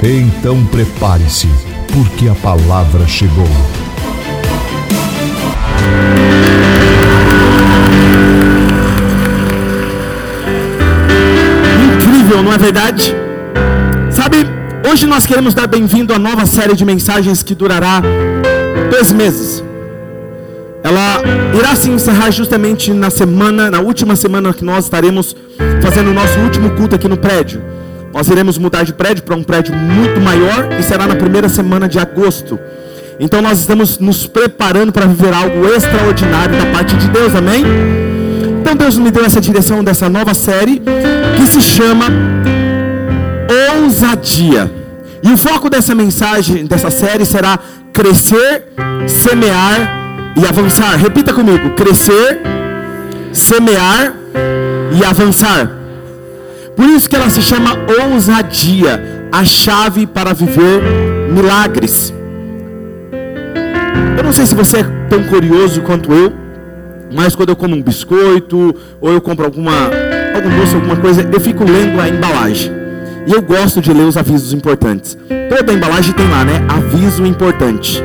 Então prepare-se, porque a palavra chegou. Incrível, não é verdade? Sabe, hoje nós queremos dar bem-vindo à nova série de mensagens que durará dois meses. Ela irá se encerrar justamente na semana, na última semana que nós estaremos fazendo o nosso último culto aqui no prédio. Nós iremos mudar de prédio para um prédio muito maior e será na primeira semana de agosto. Então nós estamos nos preparando para viver algo extraordinário da parte de Deus, amém? Então Deus me deu essa direção dessa nova série que se chama Ousadia. E o foco dessa mensagem, dessa série será crescer, semear e avançar. Repita comigo: crescer, semear e avançar. Por isso que ela se chama ousadia, a chave para viver milagres. Eu não sei se você é tão curioso quanto eu, mas quando eu como um biscoito ou eu compro alguma algum doce, alguma coisa, eu fico lendo a embalagem. E eu gosto de ler os avisos importantes. Toda embalagem tem lá, né? Aviso importante.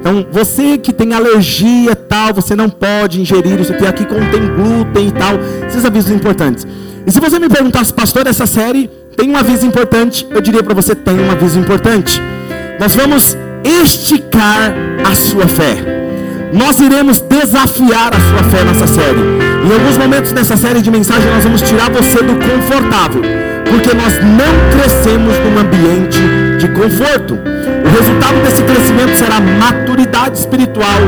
Então, você que tem alergia tal, você não pode ingerir isso aqui, aqui contém glúten e tal, esses avisos importantes. E se você me perguntasse, pastor, essa série tem um aviso importante, eu diria para você: tem um aviso importante. Nós vamos esticar a sua fé. Nós iremos desafiar a sua fé nessa série. Em alguns momentos nessa série de mensagens, nós vamos tirar você do confortável, porque nós não crescemos num ambiente de conforto. O resultado desse crescimento será maturidade espiritual,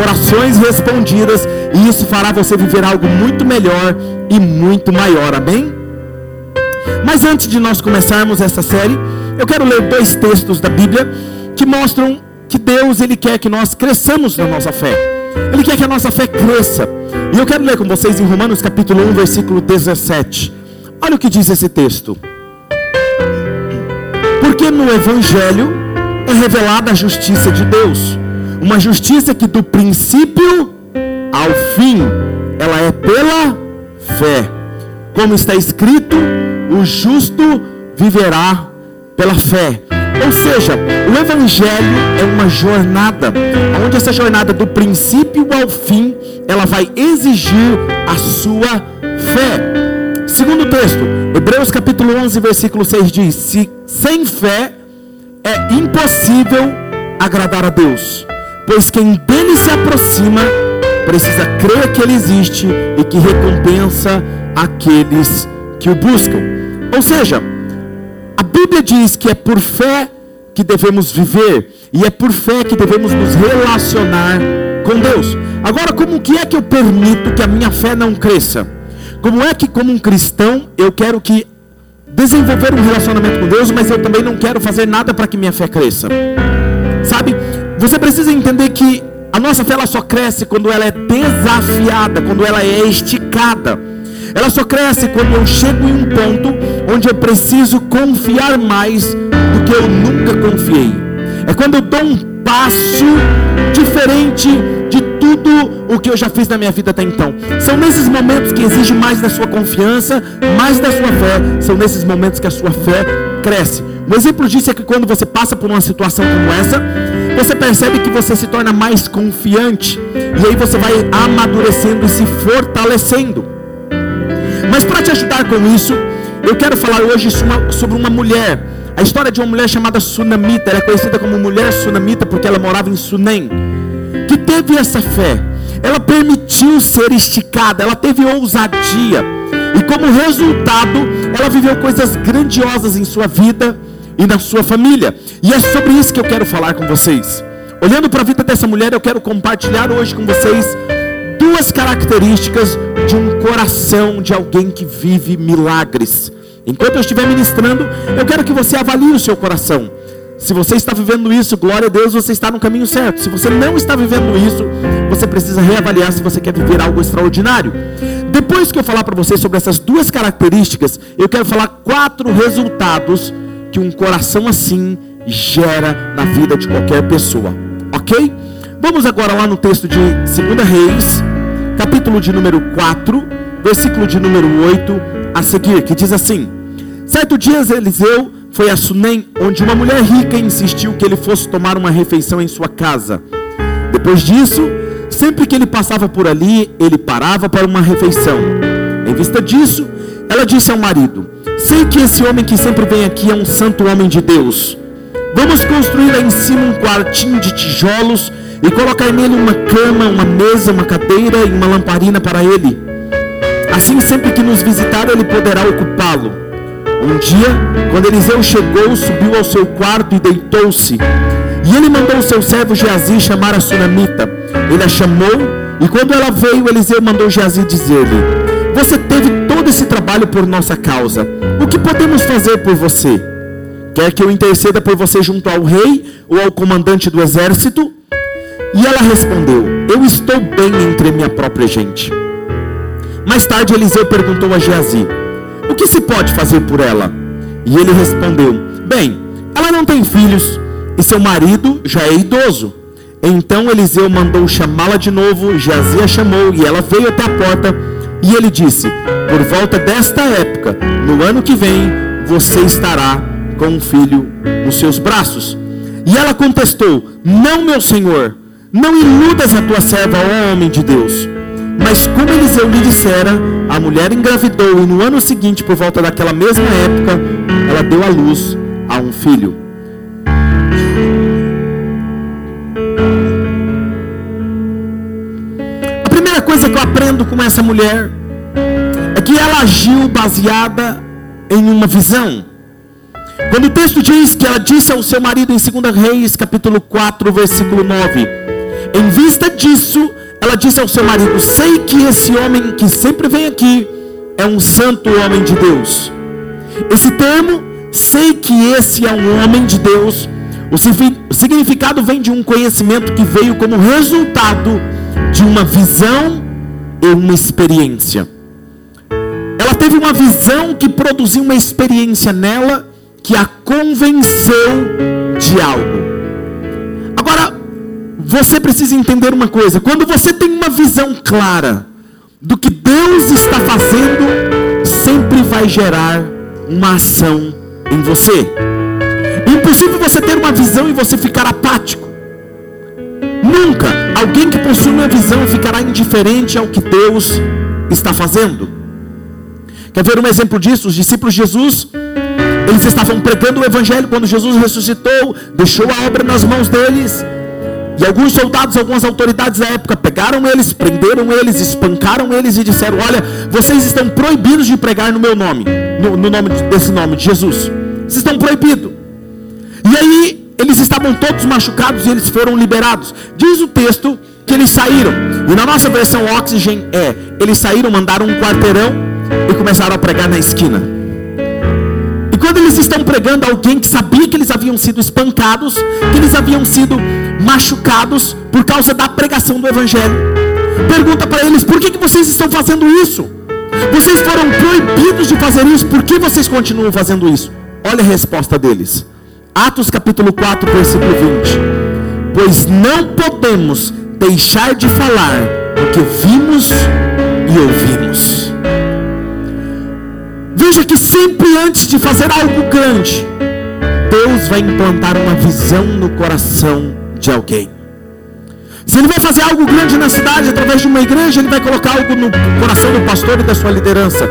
orações respondidas, e isso fará você viver algo muito melhor e muito maior. Amém? Mas antes de nós começarmos essa série, eu quero ler dois textos da Bíblia que mostram que Deus ele quer que nós cresçamos na nossa fé. Ele quer que a nossa fé cresça. E eu quero ler com vocês em Romanos capítulo 1, versículo 17. Olha o que diz esse texto. Porque no evangelho é revelada a justiça de Deus, uma justiça que do princípio ao fim ela é pela fé. Como está escrito, o justo viverá pela fé. Ou seja, o Evangelho é uma jornada, onde essa jornada do princípio ao fim, ela vai exigir a sua fé. Segundo texto, Hebreus capítulo 11, versículo 6 diz: Se sem fé é impossível agradar a Deus, pois quem dele se aproxima precisa crer que ele existe e que recompensa aqueles que o buscam. Ou seja, a Bíblia diz que é por fé que devemos viver e é por fé que devemos nos relacionar com Deus. Agora, como que é que eu permito que a minha fé não cresça? Como é que como um cristão eu quero que desenvolver um relacionamento com Deus, mas eu também não quero fazer nada para que minha fé cresça? Sabe? Você precisa entender que a nossa fé ela só cresce quando ela é desafiada, quando ela é esticada. Ela só cresce quando eu chego em um ponto onde eu preciso confiar mais do que eu nunca confiei. É quando eu dou um passo diferente de tudo o que eu já fiz na minha vida até então. São nesses momentos que exige mais da sua confiança, mais da sua fé. São nesses momentos que a sua fé cresce. Um exemplo disso é que quando você passa por uma situação como essa, você percebe que você se torna mais confiante. E aí você vai amadurecendo e se fortalecendo. Mas para te ajudar com isso, eu quero falar hoje sobre uma mulher. A história de uma mulher chamada Sunamita. Ela é conhecida como mulher Sunamita porque ela morava em Sunem. Que teve essa fé. Ela permitiu ser esticada. Ela teve ousadia. E como resultado, ela viveu coisas grandiosas em sua vida e na sua família. E é sobre isso que eu quero falar com vocês. Olhando para a vida dessa mulher, eu quero compartilhar hoje com vocês duas características de um coração de alguém que vive milagres. Enquanto eu estiver ministrando, eu quero que você avalie o seu coração. Se você está vivendo isso, glória a Deus, você está no caminho certo. Se você não está vivendo isso, você precisa reavaliar se você quer viver algo extraordinário. Depois que eu falar para você sobre essas duas características, eu quero falar quatro resultados que um coração assim gera na vida de qualquer pessoa. Ok? Vamos agora lá no texto de 2 Reis, capítulo de número 4, versículo de número 8 a seguir, que diz assim: Certo dia Eliseu foi a Sunem, onde uma mulher rica insistiu que ele fosse tomar uma refeição em sua casa. Depois disso, sempre que ele passava por ali, ele parava para uma refeição. Em vista disso, ela disse ao marido: Sei que esse homem que sempre vem aqui é um santo homem de Deus. Vamos construir lá em cima um quartinho de tijolos e colocar nele uma cama, uma mesa, uma cadeira e uma lamparina para ele. Assim, sempre que nos visitar, ele poderá ocupá-lo. Um dia, quando Eliseu chegou, subiu ao seu quarto e deitou-se. E ele mandou seu servo Geazi chamar a sunamita. Ele a chamou, e quando ela veio, Eliseu mandou Geazi dizer-lhe: Você teve todo esse trabalho por nossa causa. O que podemos fazer por você? Quer que eu interceda por você junto ao rei ou ao comandante do exército? E ela respondeu: Eu estou bem entre minha própria gente. Mais tarde Eliseu perguntou a Geazi: O que se pode fazer por ela? E ele respondeu: Bem, ela não tem filhos e seu marido já é idoso. Então Eliseu mandou chamá-la de novo, Geazi a chamou e ela veio até a porta. E ele disse: Por volta desta época, no ano que vem, você estará com um filho nos seus braços. E ela contestou: Não, meu senhor não iludas a tua serva, ó homem de Deus. Mas como Eliseu lhe dissera, a mulher engravidou e no ano seguinte, por volta daquela mesma época, ela deu à luz a um filho. Coisa que eu aprendo com essa mulher é que ela agiu baseada em uma visão. Quando o texto diz que ela disse ao seu marido em 2 Reis, capítulo 4, versículo 9: em vista disso, ela disse ao seu marido: Sei que esse homem que sempre vem aqui é um santo homem de Deus. Esse termo, sei que esse é um homem de Deus, o significado vem de um conhecimento que veio como resultado de uma visão uma experiência. Ela teve uma visão que produziu uma experiência nela que a convenceu de algo. Agora, você precisa entender uma coisa: quando você tem uma visão clara do que Deus está fazendo, sempre vai gerar uma ação em você. É impossível você ter uma visão e você ficar apático. Nunca alguém que possui uma visão ficará indiferente ao que Deus está fazendo. Quer ver um exemplo disso? Os discípulos de Jesus, eles estavam pregando o evangelho quando Jesus ressuscitou, deixou a obra nas mãos deles. E alguns soldados, algumas autoridades da época pegaram eles, prenderam eles, espancaram eles e disseram: Olha, vocês estão proibidos de pregar no meu nome, no, no nome desse nome, de Jesus. Vocês estão proibidos. Eles estavam todos machucados e eles foram liberados. Diz o texto que eles saíram. E na nossa versão Oxygen é: eles saíram, mandaram um quarteirão e começaram a pregar na esquina. E quando eles estão pregando, alguém que sabia que eles haviam sido espancados, que eles haviam sido machucados por causa da pregação do Evangelho. Pergunta para eles: por que, que vocês estão fazendo isso? Vocês foram proibidos de fazer isso, por que vocês continuam fazendo isso? Olha a resposta deles. Atos capítulo 4, versículo 20. Pois não podemos deixar de falar o que vimos e ouvimos. Veja que sempre antes de fazer algo grande, Deus vai implantar uma visão no coração de alguém. Se ele vai fazer algo grande na cidade através de uma igreja, ele vai colocar algo no coração do pastor e da sua liderança.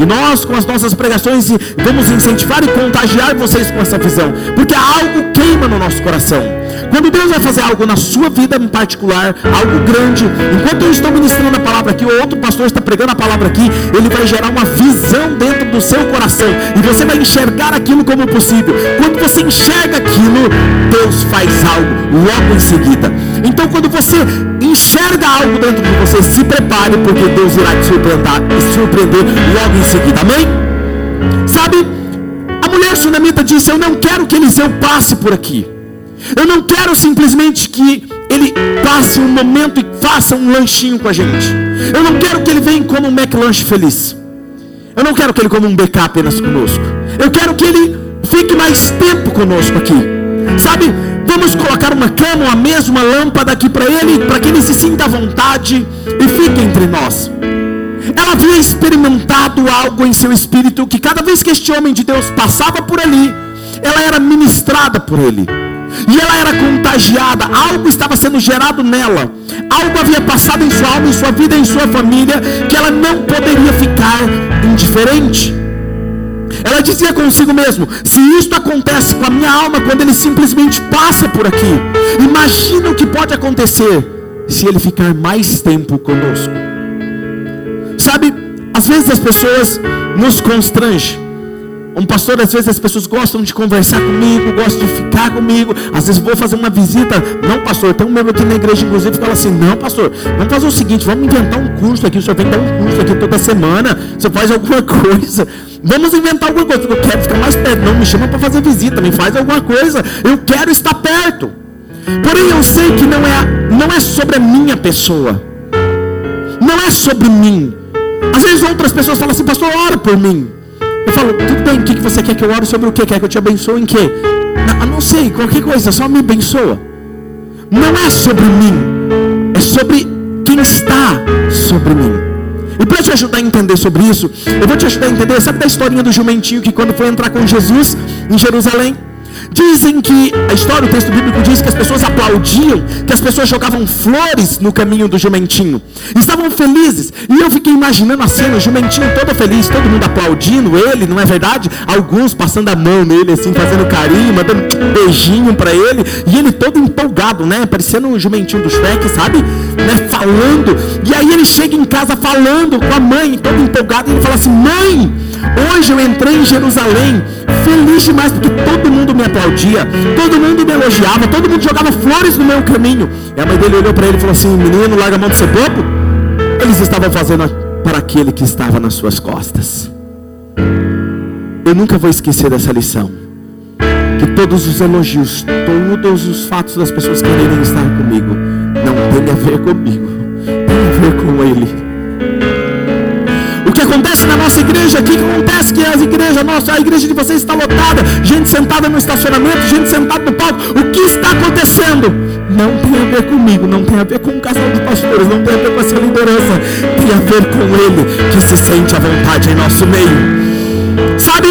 E nós, com as nossas pregações, vamos incentivar e contagiar vocês com essa visão, porque algo queima no nosso coração. Quando Deus vai fazer algo na sua vida em particular, algo grande, enquanto eu estou ministrando a palavra aqui, ou outro pastor está pregando a palavra aqui, ele vai gerar uma visão dentro do seu coração, e você vai enxergar aquilo como possível. Quando você enxerga aquilo, Deus faz algo logo em seguida. Então, quando você enxerga algo dentro de você, se prepare, porque Deus irá te surpreender, surpreender logo em seguida. Amém? Sabe? mulher sunamita disse: Eu não quero que Eliseu passe por aqui. Eu não quero simplesmente que ele passe um momento e faça um lanchinho com a gente. Eu não quero que ele venha como um McLanche feliz. Eu não quero que ele coma um BK apenas conosco. Eu quero que ele fique mais tempo conosco aqui. Sabe, vamos colocar uma cama, uma mesa, uma lâmpada aqui para ele, para que ele se sinta à vontade e fique entre nós. Ela havia experimentado algo em seu espírito que cada vez que este homem de Deus passava por ali, ela era ministrada por ele. E ela era contagiada, algo estava sendo gerado nela, algo havia passado em sua alma, em sua vida, em sua família, que ela não poderia ficar indiferente. Ela dizia consigo mesmo: se isto acontece com a minha alma quando ele simplesmente passa por aqui, imagina o que pode acontecer se ele ficar mais tempo conosco. Sabe, às vezes as pessoas nos constrangem um pastor, às vezes as pessoas gostam de conversar comigo, gostam de ficar comigo. Às vezes vou fazer uma visita. Não, pastor, tem um membro aqui na igreja, inclusive, que fala assim: Não, pastor, vamos fazer o seguinte: vamos inventar um curso aqui. O senhor vem dar um curso aqui toda semana. Você faz alguma coisa. Vamos inventar alguma coisa. Eu quero ficar mais perto. Não me chama para fazer visita, me faz alguma coisa. Eu quero estar perto. Porém, eu sei que não é, não é sobre a minha pessoa. Não é sobre mim. Às vezes outras pessoas falam assim, pastor, ora por mim. Eu falo, tudo bem, o que você quer que eu ore sobre o que? Quer que eu te abençoe em quê? Não, não sei, qualquer coisa, só me abençoa. Não é sobre mim, é sobre quem está sobre mim. E para te ajudar a entender sobre isso, eu vou te ajudar a entender, sabe da historinha do jumentinho que quando foi entrar com Jesus em Jerusalém? Dizem que a história, o texto bíblico diz que as pessoas aplaudiam, que as pessoas jogavam flores no caminho do jumentinho. Estavam felizes. E eu fiquei imaginando a cena, o jumentinho todo feliz, todo mundo aplaudindo ele, não é verdade? Alguns passando a mão nele, assim, fazendo carinho, mandando um beijinho para ele. E ele todo empolgado, né? Parecendo um jumentinho do Shrek, sabe? Né? Falando. E aí ele chega em casa falando com a mãe, todo empolgado, e ele fala assim: Mãe, hoje eu entrei em Jerusalém, feliz demais, porque todo mundo me aplaudia, todo mundo me elogiava, todo mundo jogava flores no meu caminho. E a mãe dele olhou para ele e falou assim: Menino, larga a mão de ser bobo. Eles estavam fazendo para aquele que estava nas suas costas. Eu nunca vou esquecer dessa lição. Que todos os elogios, todos os fatos das pessoas quererem estar comigo, não tem a ver comigo, tem a ver com Ele acontece na nossa igreja aqui, que acontece que as igrejas, nossa, a igreja de vocês está lotada, gente sentada no estacionamento, gente sentada no palco. O que está acontecendo? Não tem a ver comigo, não tem a ver com o casal de pastores, não tem a ver com essa liderança, tem a ver com ele que se sente à vontade em nosso meio. Sabe,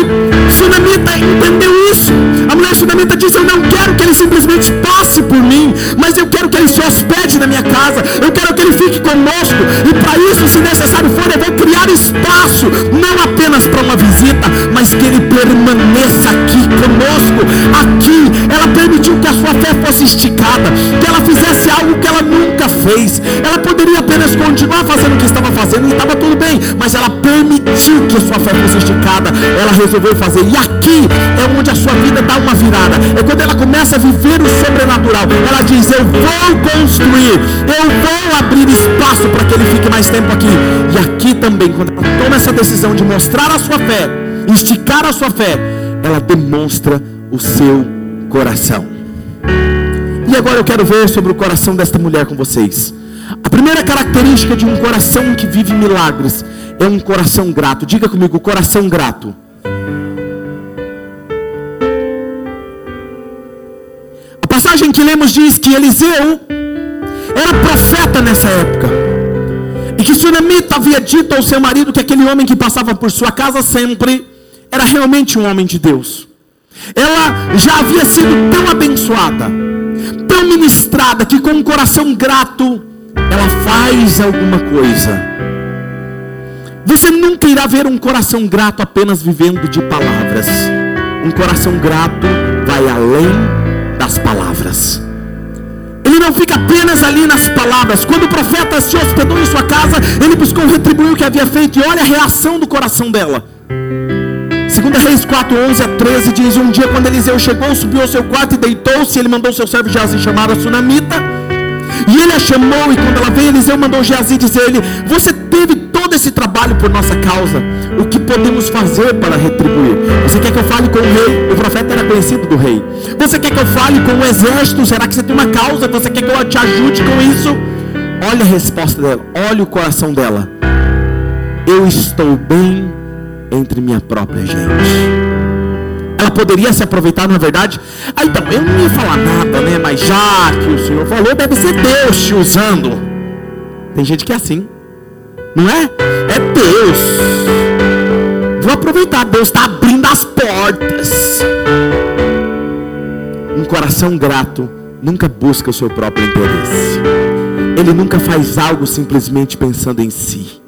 Sunamita entendeu isso. A mulher Sunamita disse: Eu não quero que ele simplesmente passe por mim, mas eu quero que ele se hospede na minha casa. Eu quero que ele fique conosco. E para isso, se necessário for, eu criar espaço, não apenas para uma visita, mas que ele permaneça aqui conosco. Aqui, ela permitiu que a sua fé fosse esticada, que ela fizesse algo que ela nunca fez. Ela poderia apenas continuar fazendo o que estava fazendo e estava tudo bem, mas ela permitiu que a sua fé fosse esticada ela resolveu fazer. E aqui é onde a sua vida dá uma virada. É quando ela começa a viver o sobrenatural. Ela diz: Eu vou construir, eu vou abrir espaço para que ele fique mais tempo aqui. E aqui também, quando ela toma essa decisão de mostrar a sua fé, esticar a sua fé, ela demonstra o seu coração. E agora eu quero ver sobre o coração desta mulher com vocês. A primeira característica de um coração que vive milagres é um coração grato. Diga comigo, coração grato. A passagem que lemos diz que Eliseu era profeta nessa época. Que Sunamita havia dito ao seu marido que aquele homem que passava por sua casa sempre era realmente um homem de Deus. Ela já havia sido tão abençoada, tão ministrada, que com um coração grato, ela faz alguma coisa. Você nunca irá ver um coração grato apenas vivendo de palavras. Um coração grato vai além das palavras. Ele não fica apenas ali nas palavras. Quando o profeta se hospedou em sua casa, ele buscou retribuir o que havia feito. E olha a reação do coração dela. Segunda Reis 4, 11 a 13 diz: Um dia quando Eliseu chegou, subiu ao seu quarto e deitou-se. Ele mandou seu servo Jazi chamar a Sunamita. E ele a chamou, e quando ela veio, Eliseu mandou Jazi dizer-lhe: Você teve todo esse trabalho fale por nossa causa, o que podemos fazer para retribuir? Você quer que eu fale com o rei? O profeta era conhecido do rei. Você quer que eu fale com o exército? Será que você tem uma causa? Você quer que eu te ajude com isso? Olha a resposta dela, olha o coração dela. Eu estou bem entre minha própria gente ela poderia se aproveitar, na verdade. Ah, então, eu não ia falar nada, né? Mas já que o Senhor falou, deve ser Deus te usando. Tem gente que é assim, não é? Deus. Vou aproveitar, Deus está abrindo as portas. Um coração grato nunca busca o seu próprio interesse. Ele nunca faz algo simplesmente pensando em si.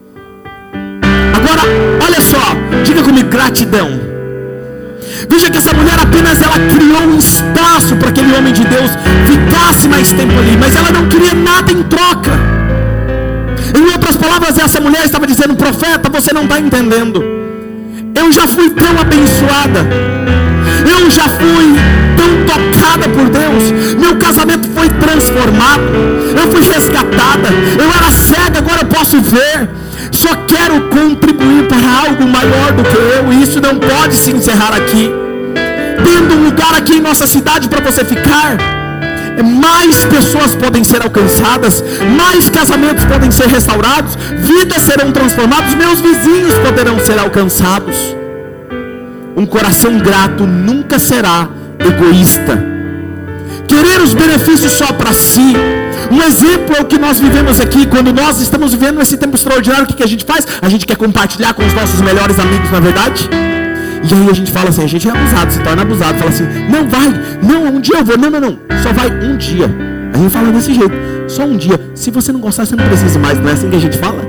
Agora, olha só, diga comigo gratidão. Veja que essa mulher apenas ela criou um espaço para aquele homem de Deus ficasse mais tempo ali, mas ela não queria nada em troca. Outras palavras, essa mulher estava dizendo: profeta, você não está entendendo. Eu já fui tão abençoada. Eu já fui tão tocada por Deus. Meu casamento foi transformado. Eu fui resgatada. Eu era cega, agora eu posso ver só quero contribuir para algo maior do que eu, e isso não pode se encerrar aqui. Tendo um lugar aqui em nossa cidade para você ficar, mais pessoas podem ser alcançadas, mais casamentos podem ser restaurados, vidas serão transformadas, meus vizinhos poderão ser alcançados. Um coração grato nunca será egoísta querer os benefícios só para si. Um exemplo é o que nós vivemos aqui, quando nós estamos vivendo esse tempo extraordinário, o que, que a gente faz? A gente quer compartilhar com os nossos melhores amigos, na é verdade? E aí a gente fala assim, a gente é abusado, se torna abusado, fala assim, não vai, não, um dia eu vou, não, não, não, só vai um dia. A gente fala desse jeito, só um dia. Se você não gostar, você não precisa mais, não é assim que a gente fala?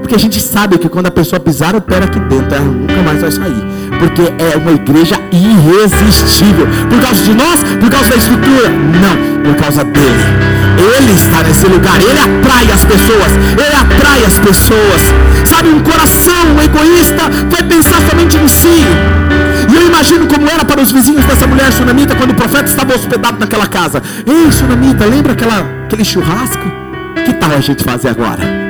Porque a gente sabe que quando a pessoa pisar o pé aqui dentro, ela nunca mais vai sair. Porque é uma igreja irresistível. Por causa de nós? Por causa da estrutura? Não, por causa dele. Ele está nesse lugar, ele atrai as pessoas, ele atrai as pessoas. Sabe, um coração egoísta vai pensar somente em si. E eu imagino como era para os vizinhos dessa mulher sunamita quando o profeta estava hospedado naquela casa. Ei, sunamita, lembra aquela, aquele churrasco? Que tal a gente fazer agora?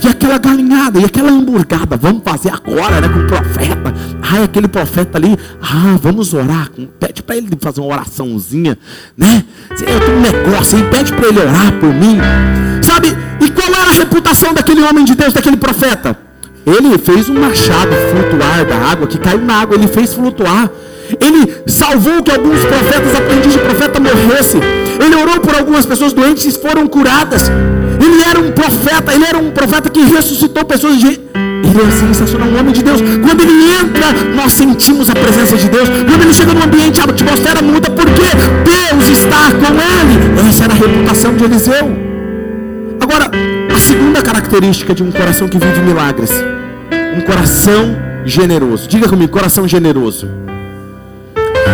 E aquela galinhada, e aquela hamburgada, vamos fazer agora, né? Com o profeta. Ai, aquele profeta ali, ah, vamos orar. Pede para ele fazer uma oraçãozinha, né? Eu tenho um negócio aí, pede para ele orar por mim. Sabe? E qual era a reputação daquele homem de Deus, daquele profeta? Ele fez um machado flutuar da água, que caiu na água, ele fez flutuar. Ele salvou que alguns profetas, aprendizes de profeta, morressem. Ele orou por algumas pessoas doentes e foram curadas. Ele era um profeta, ele era um profeta que ressuscitou pessoas de. Ele é sensacional, um homem de Deus. Quando ele entra, nós sentimos a presença de Deus. Quando ele chega no ambiente, a atmosfera muda, porque Deus está com ele. Essa era a reputação de Eliseu. Agora, a segunda característica de um coração que vive milagres: um coração generoso. Diga comigo, coração generoso.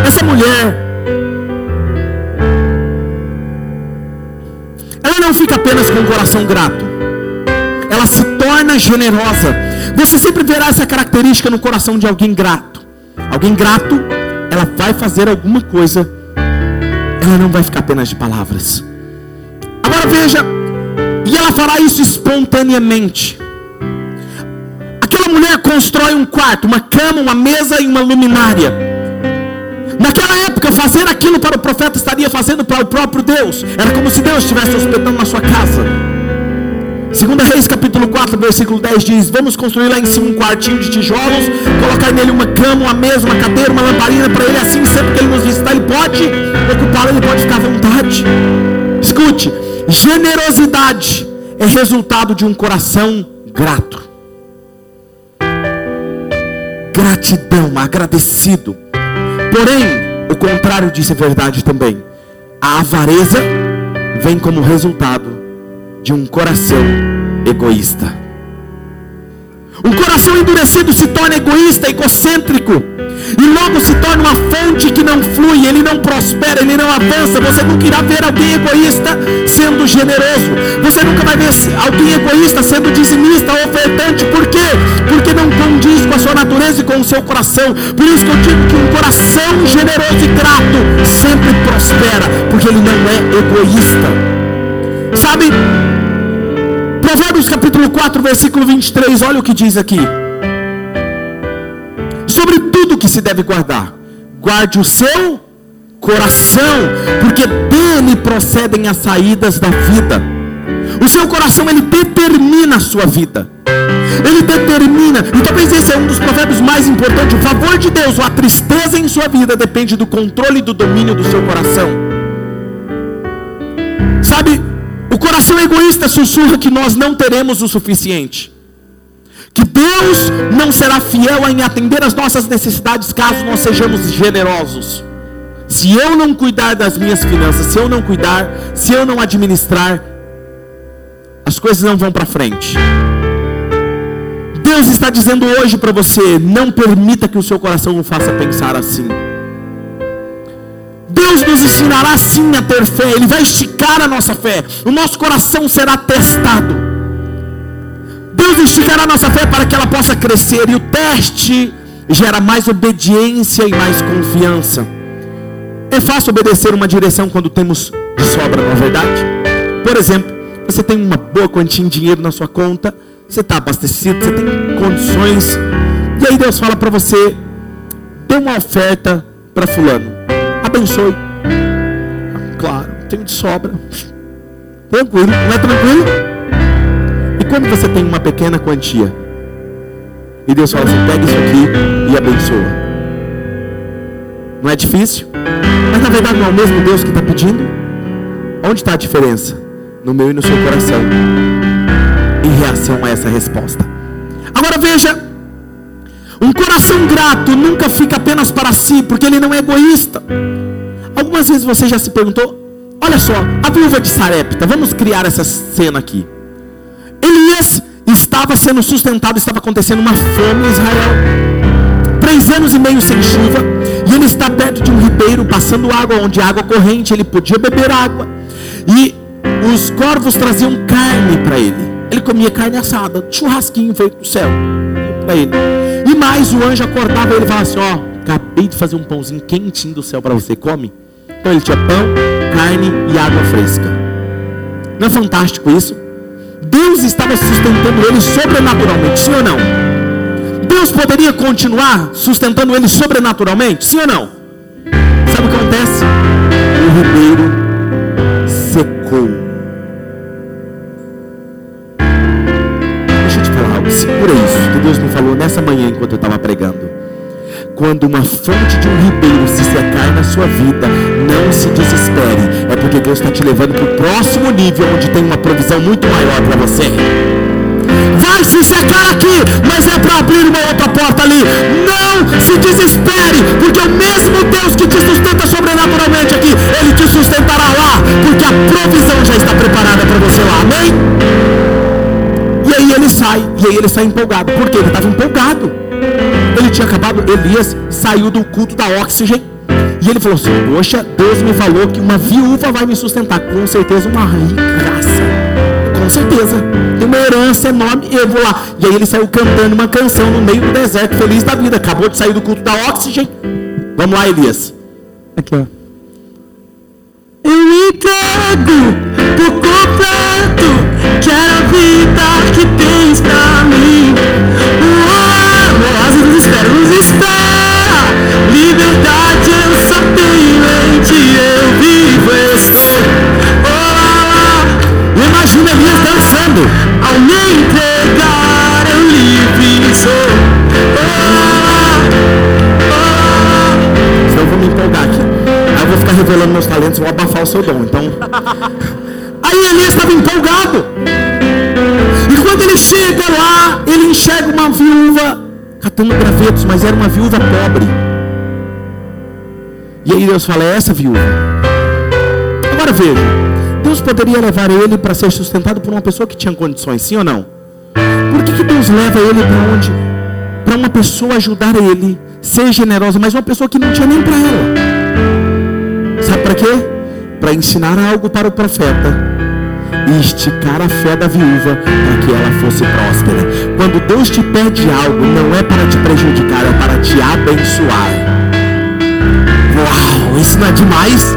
Essa mulher não fica apenas com o coração grato, ela se torna generosa. Você sempre verá essa característica no coração de alguém grato. Alguém grato, ela vai fazer alguma coisa, ela não vai ficar apenas de palavras. Agora veja, e ela fará isso espontaneamente. Aquela mulher constrói um quarto, uma cama, uma mesa e uma luminária. Naquela época, fazer aquilo para o profeta estaria fazendo para o próprio Deus. Era como se Deus estivesse hospedando na sua casa. Segunda Reis capítulo 4, versículo 10 diz: Vamos construir lá em cima um quartinho de tijolos, colocar nele uma cama, uma mesa, uma cadeira, uma lamparina para ele, assim sempre que ele nos visitar, ele pode ocupá-la, ele pode ficar à vontade. Escute, generosidade é resultado de um coração grato. Gratidão, agradecido. Porém, o contrário disso é verdade também. A avareza vem como resultado de um coração egoísta. Um coração endurecido se torna egoísta, egocêntrico. E logo se torna uma fonte que não flui, ele não prospera, ele não avança. Você nunca irá ver alguém egoísta sendo generoso. Você nunca vai ver alguém egoísta sendo dizimista ofertante. Por quê? Porque não condiz com a sua natureza e com o seu coração. Por isso que eu digo que um coração generoso e grato sempre prospera, porque ele não é egoísta. Sabe? Provérbios capítulo 4, versículo 23, olha o que diz aqui. Sobre tudo que se deve guardar, guarde o seu coração, porque dele procedem as saídas da vida. O seu coração ele determina a sua vida. Ele determina, e talvez esse é um dos provérbios mais importantes. O favor de Deus ou a tristeza em sua vida depende do controle e do domínio do seu coração. Sabe, o coração egoísta sussurra que nós não teremos o suficiente. Que Deus não será fiel em atender as nossas necessidades caso nós sejamos generosos. Se eu não cuidar das minhas finanças, se eu não cuidar, se eu não administrar, as coisas não vão para frente. Deus está dizendo hoje para você: não permita que o seu coração o faça pensar assim. Deus nos ensinará sim a ter fé, Ele vai esticar a nossa fé, o nosso coração será testado. Deus esticará a nossa fé para que ela possa crescer, e o teste gera mais obediência e mais confiança. É fácil obedecer uma direção quando temos de sobra, não é verdade? Por exemplo, você tem uma boa quantia de dinheiro na sua conta, você está abastecido, você tem condições, e aí Deus fala para você: dê uma oferta para Fulano, abençoe. Claro, tenho de sobra, tranquilo, não é tranquilo? E quando você tem uma pequena quantia, e Deus fala assim: pega isso aqui e abençoa. Não é difícil? Mas na verdade não é o mesmo Deus que está pedindo? Onde está a diferença? No meu e no seu coração em reação a essa resposta. Agora veja, um coração grato nunca fica apenas para si, porque ele não é egoísta. Algumas vezes você já se perguntou, olha só, a viúva de Sarepta, vamos criar essa cena aqui. Elias estava sendo sustentado, estava acontecendo uma fome em Israel. Três anos e meio sem chuva, e ele está perto de um ribeiro, passando água, onde água corrente, ele podia beber água. E os corvos traziam carne para ele. Ele comia carne assada, churrasquinho feito do céu para ele. Mais, o anjo acordava ele e falava assim: Ó, acabei de fazer um pãozinho quentinho do céu para você, come. Então ele tinha pão, carne e água fresca. Não é fantástico isso? Deus estava sustentando ele sobrenaturalmente, sim ou não? Deus poderia continuar sustentando ele sobrenaturalmente, sim ou não? Sabe o que acontece? O ribeiro secou. Nessa manhã enquanto eu estava pregando. Quando uma fonte de um ribeiro se secar na sua vida, não se desespere. É porque Deus está te levando para o próximo nível, onde tem uma provisão muito maior para você. Vai se secar aqui, mas é para abrir uma outra porta ali. Não se desespere, porque o mesmo Deus que te sustenta sobrenaturalmente aqui, Ele te sustentará lá, porque a provisão já está preparada para você lá. Amém? E aí ele sai empolgado. Por quê? Ele estava empolgado. Ele tinha acabado, Elias saiu do culto da oxigênio. E ele falou assim: Poxa, Deus me falou que uma viúva vai me sustentar. Com certeza, uma ricaça. Com certeza. Tem uma herança enorme. Eu vou lá. E aí ele saiu cantando uma canção no meio do deserto, feliz da vida. Acabou de sair do culto da oxigênio. Vamos lá, Elias. Aqui, ó. Eu entrego por completo. Quero a vida que tens pra mim. O oásis nos espera, nos espera. Liberdade eu só tenho em ti. Eu vivo, estou. Oh, imagina Elias dançando. Ao me entregar, eu livre sou. Oh, oh. Senão eu vou me empolgar aqui. Aí eu vou ficar revelando meus talentos, vou abafar o seu dom. Então. catando gravetos, mas era uma viúva pobre. E aí Deus fala: é essa viúva. Agora veja: Deus poderia levar ele para ser sustentado por uma pessoa que tinha condições, sim ou não? Por que, que Deus leva ele para onde? Para uma pessoa ajudar ele, ser generosa, mas uma pessoa que não tinha nem para ela. Sabe para quê? Para ensinar algo para o profeta e esticar a fé da viúva para que ela fosse próspera. Quando Deus te pede algo, não é para te prejudicar, é para te abençoar. Uau, isso não é demais?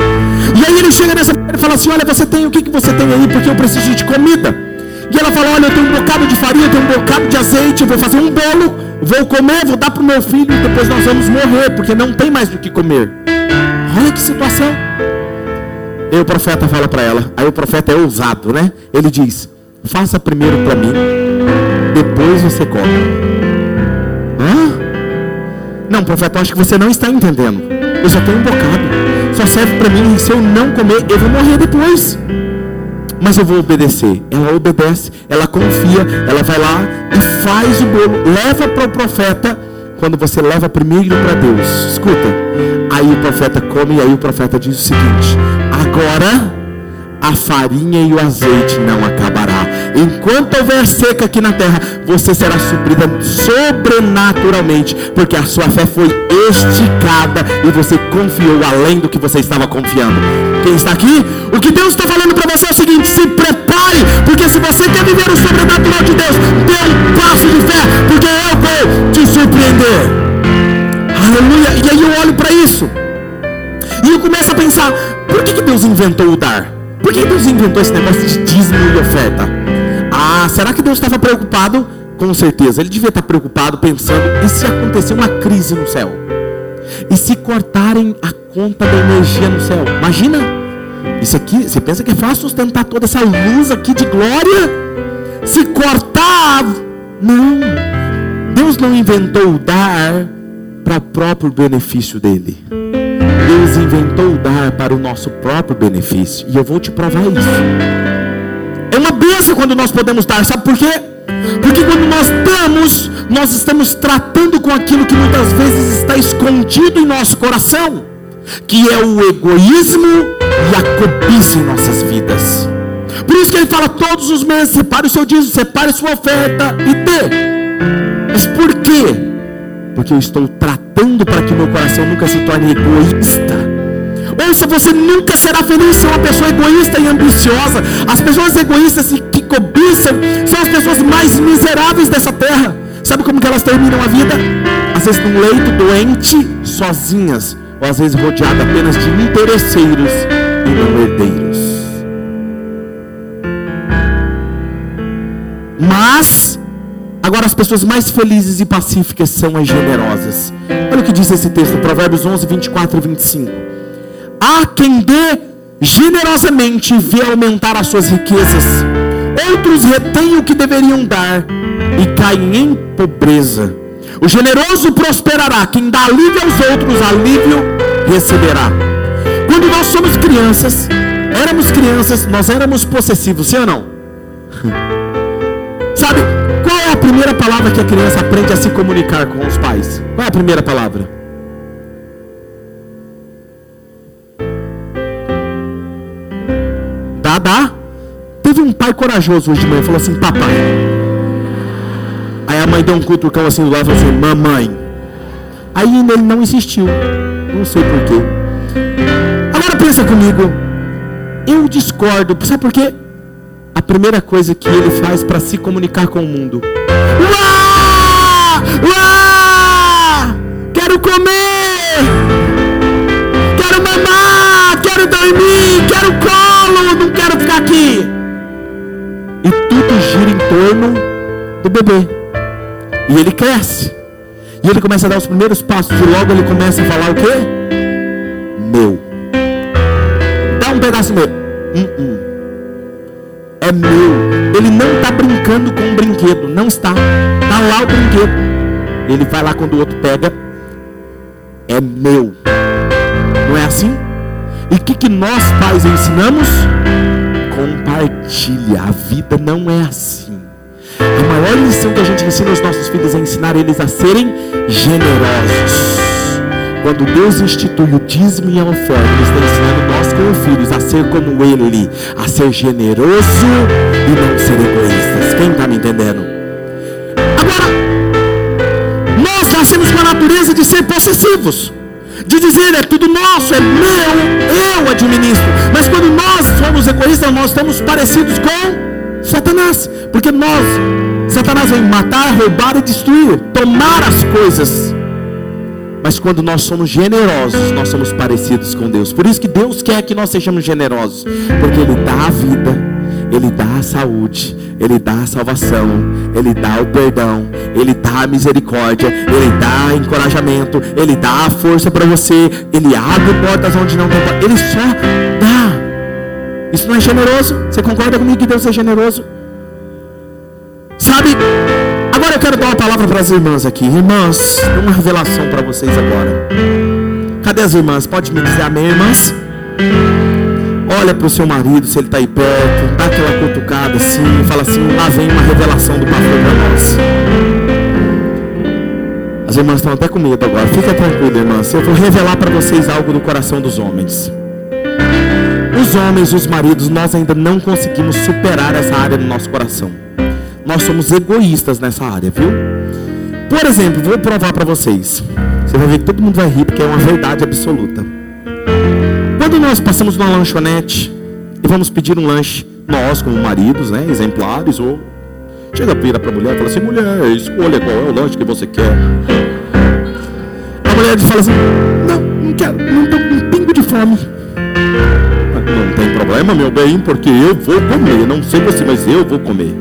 E aí ele chega nessa mulher e fala assim: Olha, você tem o que, que você tem aí? Porque eu preciso de comida. E ela fala: Olha, eu tenho um bocado de farinha, eu tenho um bocado de azeite, eu vou fazer um bolo, vou comer, vou dar para o meu filho, e depois nós vamos morrer, porque não tem mais do que comer. Olha que situação. E o profeta fala para ela, aí o profeta é ousado, né? Ele diz: Faça primeiro para mim, depois você come. Hã? Não, profeta, acho que você não está entendendo. Eu só tenho um bocado, só serve para mim, se eu não comer, eu vou morrer depois mas eu vou obedecer. Ela obedece, ela confia, ela vai lá e faz o bolo, leva para o profeta. Quando você leva primeiro para Deus, escuta. Aí o profeta come e aí o profeta diz o seguinte: agora a farinha e o azeite não acabará. Enquanto houver seca aqui na terra, você será suprida sobrenaturalmente, porque a sua fé foi esticada e você confiou além do que você estava confiando. Quem está aqui? O que Deus está falando para você é o seguinte: se prepare, porque se você quer viver o sobrenatural de Deus, dê um passo de fé, porque eu vou te surpreender. Aleluia. E aí eu olho para isso. E eu começo a pensar: por que, que Deus inventou o dar? Por que Deus inventou esse negócio de dízimo e oferta? Ah, será que Deus estava preocupado? Com certeza, ele devia estar preocupado pensando: e se acontecer uma crise no céu? E se cortarem a conta da energia no céu? Imagina, isso aqui, você pensa que é fácil sustentar toda essa luz aqui de glória? Se cortar, não. Deus não inventou dar para o próprio benefício dele. Deus inventou dar para o nosso próprio benefício. E eu vou te provar isso. É uma bênção quando nós podemos dar. Sabe por quê? Porque quando nós damos, nós estamos tratando com aquilo que muitas vezes está escondido em nosso coração, que é o egoísmo e a cobiça em nossas vidas. Por isso que ele fala todos os meses: separe o seu dízimo, separe sua oferta e dê. Mas por quê? Porque eu estou tratando para que meu coração nunca se torne egoísta. Ouça, você nunca será feliz se é uma pessoa egoísta e ambiciosa. As pessoas egoístas que cobiçam são as pessoas mais miseráveis dessa terra. Sabe como que elas terminam a vida? Às vezes num leito doente, sozinhas, ou às vezes rodeada apenas de interesseiros e não herdeiros. Mas Agora, as pessoas mais felizes e pacíficas são as generosas. Olha o que diz esse texto, Provérbios 11, 24 e 25. Há quem dê generosamente e vê aumentar as suas riquezas. Outros retêm o que deveriam dar e caem em pobreza. O generoso prosperará, quem dá alívio aos outros, alívio receberá. Quando nós somos crianças, éramos crianças, nós éramos possessivos, sim ou não? Sabe, é a primeira palavra que a criança aprende a se comunicar com os pais? Qual é a primeira palavra? Dá. Teve um pai corajoso hoje de manhã, falou assim, papai. Aí a mãe deu um cutucão assim do lado e falou assim, mamãe. Aí ele não insistiu. Não sei porquê. Agora pensa comigo. Eu discordo. Sabe por quê? A primeira coisa que ele faz para se comunicar com o mundo Quero comer! Quero mamar! Quero dormir! Quero colo! Não quero ficar aqui! E tudo gira em torno do bebê. E ele cresce. E ele começa a dar os primeiros passos. E logo ele começa a falar o quê? Meu. Dá um pedaço meu. Uh -uh é meu. Ele não está brincando com um brinquedo, não está. Está lá o brinquedo. Ele vai lá quando o outro pega, é meu. Não é assim? E o que, que nós pais ensinamos? Compartilha. A vida não é assim. A maior lição que a gente ensina aos nossos filhos é ensinar eles a serem generosos. Quando Deus institui o dízimo e a oferta, Ele está ensinando nós como filhos a ser como Ele, a ser generoso e não ser egoístas. Quem está me entendendo? Agora, nós nascemos com a natureza de ser possessivos, de dizer é tudo nosso, é meu, eu administro. Mas quando nós somos egoístas, nós estamos parecidos com Satanás, porque nós, Satanás vem matar, roubar e destruir, tomar as coisas mas quando nós somos generosos, nós somos parecidos com Deus. Por isso que Deus quer que nós sejamos generosos, porque Ele dá a vida, Ele dá a saúde, Ele dá a salvação, Ele dá o perdão, Ele dá a misericórdia, Ele dá encorajamento, Ele dá a força para você, Ele abre portas onde não tem porta, Ele só dá. Isso não é generoso? Você concorda comigo que Deus é generoso? Sabe? Agora eu quero dar uma palavra para as irmãs aqui. Irmãs, uma revelação para vocês agora. Cadê as irmãs? Pode me dizer amém, irmãs? Olha para o seu marido, se ele está aí perto, dá aquela cutucada assim, fala assim: lá vem uma revelação do pastor para nós. As irmãs estão até com medo agora. Fica tranquila, irmãs. Eu vou revelar para vocês algo do coração dos homens. Os homens, os maridos, nós ainda não conseguimos superar essa área no nosso coração. Nós somos egoístas nessa área, viu? Por exemplo, vou provar para vocês. Você vai ver que todo mundo vai rir porque é uma verdade absoluta. Nós passamos numa lanchonete e vamos pedir um lanche, nós como maridos, né, exemplares, ou chega vira para a mulher e fala assim, mulher, escolha qual é o lanche que você quer. A mulher fala assim, não, não quero, não estou com um pingo de fome. Não tem problema, meu bem, porque eu vou comer. Não sei você, mas eu vou comer.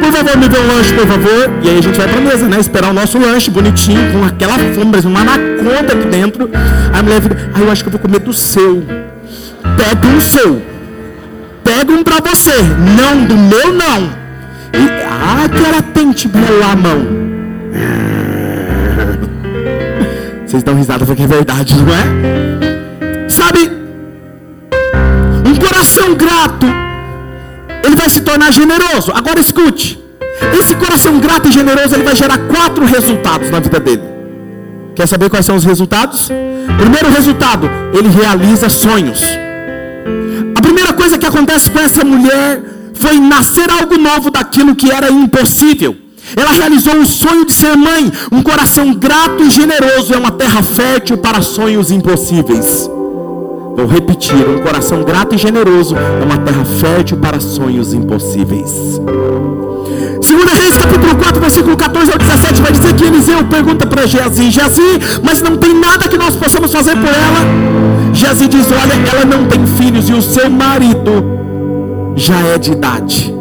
Por favor, me dê um lanche, por favor. E aí a gente vai pra mesa, né? Esperar o nosso lanche bonitinho, com aquela fome, uma anaconda aqui dentro. Aí a mulher fica, ah, eu acho que eu vou comer do seu. Pega um seu. Pega um pra você. Não, do meu não. E, ah, que ela tente melar a mão. Vocês dão risada porque é verdade, não é? Sabe, um coração grato vai se tornar generoso. Agora escute. Esse coração grato e generoso, ele vai gerar quatro resultados na vida dele. Quer saber quais são os resultados? Primeiro resultado, ele realiza sonhos. A primeira coisa que acontece com essa mulher foi nascer algo novo daquilo que era impossível. Ela realizou o sonho de ser mãe. Um coração grato e generoso é uma terra fértil para sonhos impossíveis. Vou repetir: um coração grato e generoso é uma terra fértil para sonhos impossíveis. Segunda Reis, capítulo 4, versículo 14 ao 17, vai dizer que Eliseu pergunta para Geazi, Geazi, mas não tem nada que nós possamos fazer por ela? Geazi diz, olha, ela não tem filhos e o seu marido já é de idade.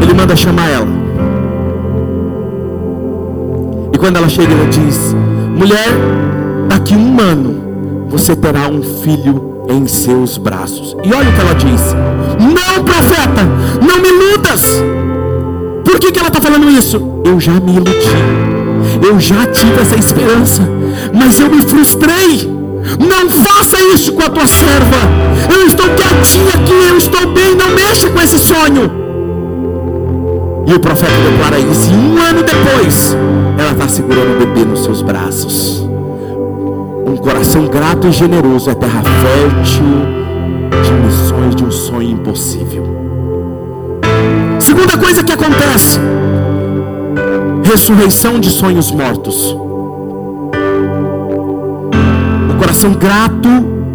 Ele manda chamar ela. E quando ela chega, ele diz, mulher, daqui um ano você terá um filho em seus braços. E olha o que ela diz: Não, profeta, não me iludas. Por que, que ela está falando isso? Eu já me iludi, eu já tive essa esperança, mas eu me frustrei. Não faça isso com a tua serva. Eu estou quietinha aqui, eu estou bem, não mexa com esse sonho. E o profeta declara isso. E um ano depois, ela está segurando o bebê nos seus braços. Um coração grato e generoso é terra fértil de missões de um sonho impossível. Segunda coisa que acontece: ressurreição de sonhos mortos. O coração grato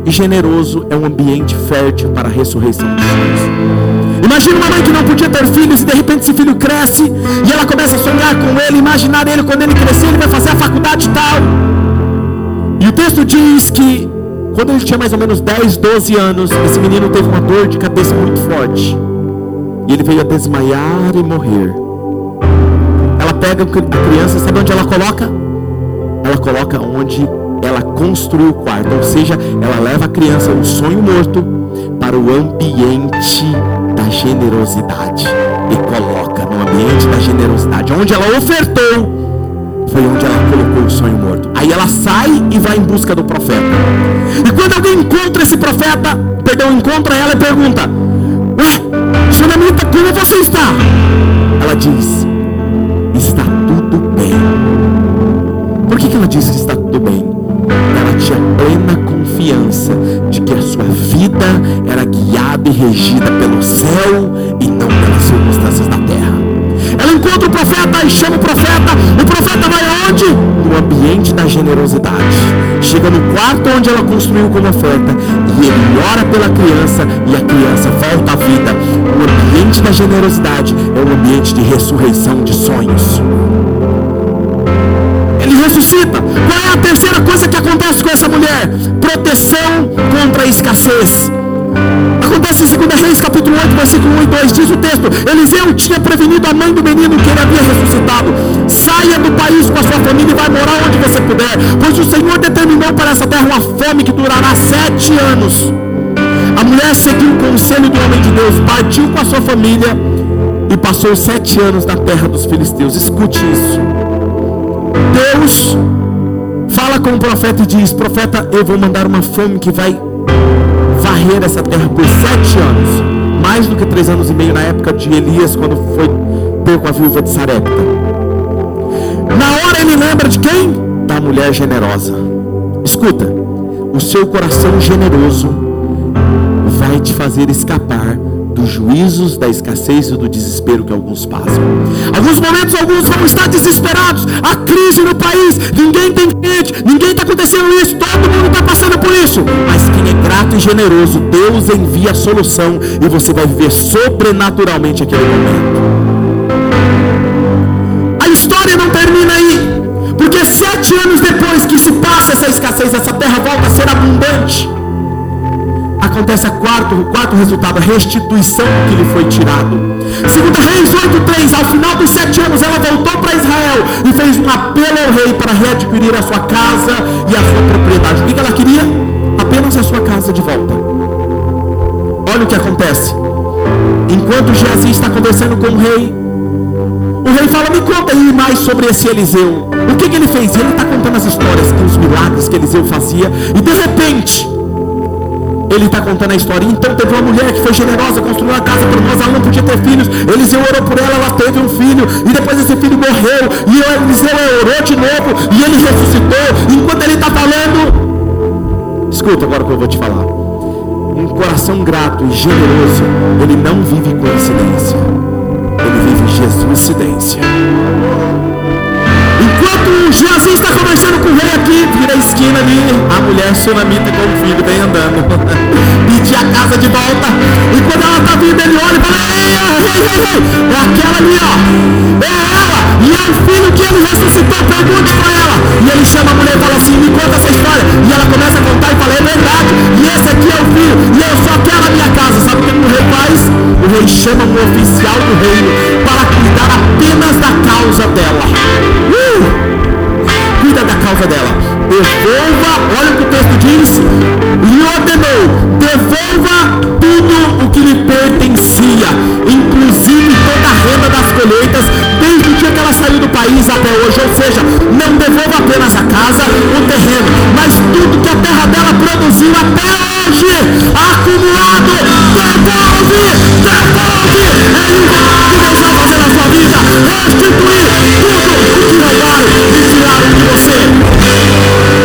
e generoso é um ambiente fértil para a ressurreição de sonhos. Imagina uma mãe que não podia ter filhos e de repente esse filho cresce e ela começa a sonhar com ele, imaginar ele quando ele crescer, ele vai fazer a faculdade tal. E o texto diz que quando ele tinha mais ou menos 10, 12 anos, esse menino teve uma dor de cabeça muito forte. E ele veio a desmaiar e morrer. Ela pega a criança, sabe onde ela coloca? Ela coloca onde ela construiu o quarto. Ou seja, ela leva a criança, um sonho morto, para o ambiente da generosidade. E coloca no ambiente da generosidade, onde ela ofertou foi onde ela colocou o sonho morto. Aí ela sai e vai em busca do profeta. E quando alguém encontra esse profeta, perdão, encontra ela e pergunta: Ué, Xanamita, como você está? Ela diz: Está tudo bem. Por que, que ela diz que está tudo bem? Ela tinha plena confiança de que a sua vida era guiada e regida pelo céu e não pelas circunstâncias da terra. Ela encontra o profeta e chama o profeta. O profeta vai aonde? No ambiente da generosidade. Chega no quarto onde ela construiu como oferta. E ele ora pela criança. E a criança volta à vida. O ambiente da generosidade é um ambiente de ressurreição de sonhos. Ele ressuscita. Qual é a terceira coisa que acontece com essa mulher? Proteção contra a escassez. Acontece 2 Reis capítulo 8, versículo 1 e 2, diz o texto: Eliseu tinha prevenido a mãe do menino que ele havia ressuscitado. Saia do país com a sua família e vai morar onde você puder, pois o Senhor determinou para essa terra uma fome que durará sete anos. A mulher seguiu o conselho do homem de Deus, partiu com a sua família e passou sete anos na terra dos filisteus. Escute isso. Deus fala com o profeta e diz: Profeta, eu vou mandar uma fome que vai varrer essa terra por sete anos, mais do que três anos e meio na época de Elias, quando foi ter com a viúva de Sarepta. Na hora ele lembra de quem? Da mulher generosa. Escuta, o seu coração generoso vai te fazer escapar dos juízos, da escassez e do desespero que alguns passam. Alguns momentos, alguns vão estar desesperados. A crise no país, ninguém tem cliente, ninguém está acontecendo isso, todo mundo está passando por isso. Mas quem é generoso, Deus envia a solução e você vai viver sobrenaturalmente aquele momento. A história não termina aí. Porque sete anos depois que se passa essa escassez, essa terra volta a ser abundante acontece a quarto, o quarto resultado, a restituição que lhe foi tirado. Segunda Reis 8.3, ao final dos sete anos, ela voltou para Israel e fez um apelo ao rei para readquirir a sua casa e a sua propriedade. O que ela queria? Apenas a sua casa de volta. Olha o que acontece. Enquanto Geazi está conversando com o rei, o rei fala, me conta aí mais sobre esse Eliseu. O que, que ele fez? Ele está contando as histórias, os milagres que Eliseu fazia. E de repente, ele está contando a história. Então teve uma mulher que foi generosa, construiu uma casa para nós, ela não podia ter filhos. Eliseu orou por ela, ela teve um filho. E depois esse filho morreu. E Eliseu orou de novo. E ele ressuscitou. Enquanto ele está falando. Escuta agora o que eu vou te falar. Um coração grato e generoso, ele não vive coincidência. Ele vive Jesus-cidência. Enquanto Jesus está conversando com o rei aqui, vira a esquina ali, a mulher sunamita com o filho vem andando. Pedir a casa de volta. E quando ela está vindo, ele olha e fala, ei, ei, ei, ei, é aquela ali, ó. É ela. E é o filho que ele ressuscitou, pergunte para ela. E ele chama a mulher e fala assim, me conta essa história. E ela começa a contar e fala, é verdade. E esse aqui é o filho. E eu só quero a minha casa. Sabe o que o rei faz? O rei chama um oficial do reino para cuidar apenas da causa dela. Uh! cuida da causa dela devolva, olha o que o texto diz, lhe ordenou, devolva tudo o que lhe pertencia, inclusive toda a renda das colheitas, desde o dia que ela saiu do país até hoje, ou seja, não devolva apenas a casa, o terreno, mas tudo que a terra dela produziu até hoje, acumulado, devolve, devolve, é isso que Deus vai fazer na sua vida, restituir tudo o que é roubaram e tiraram de você. Música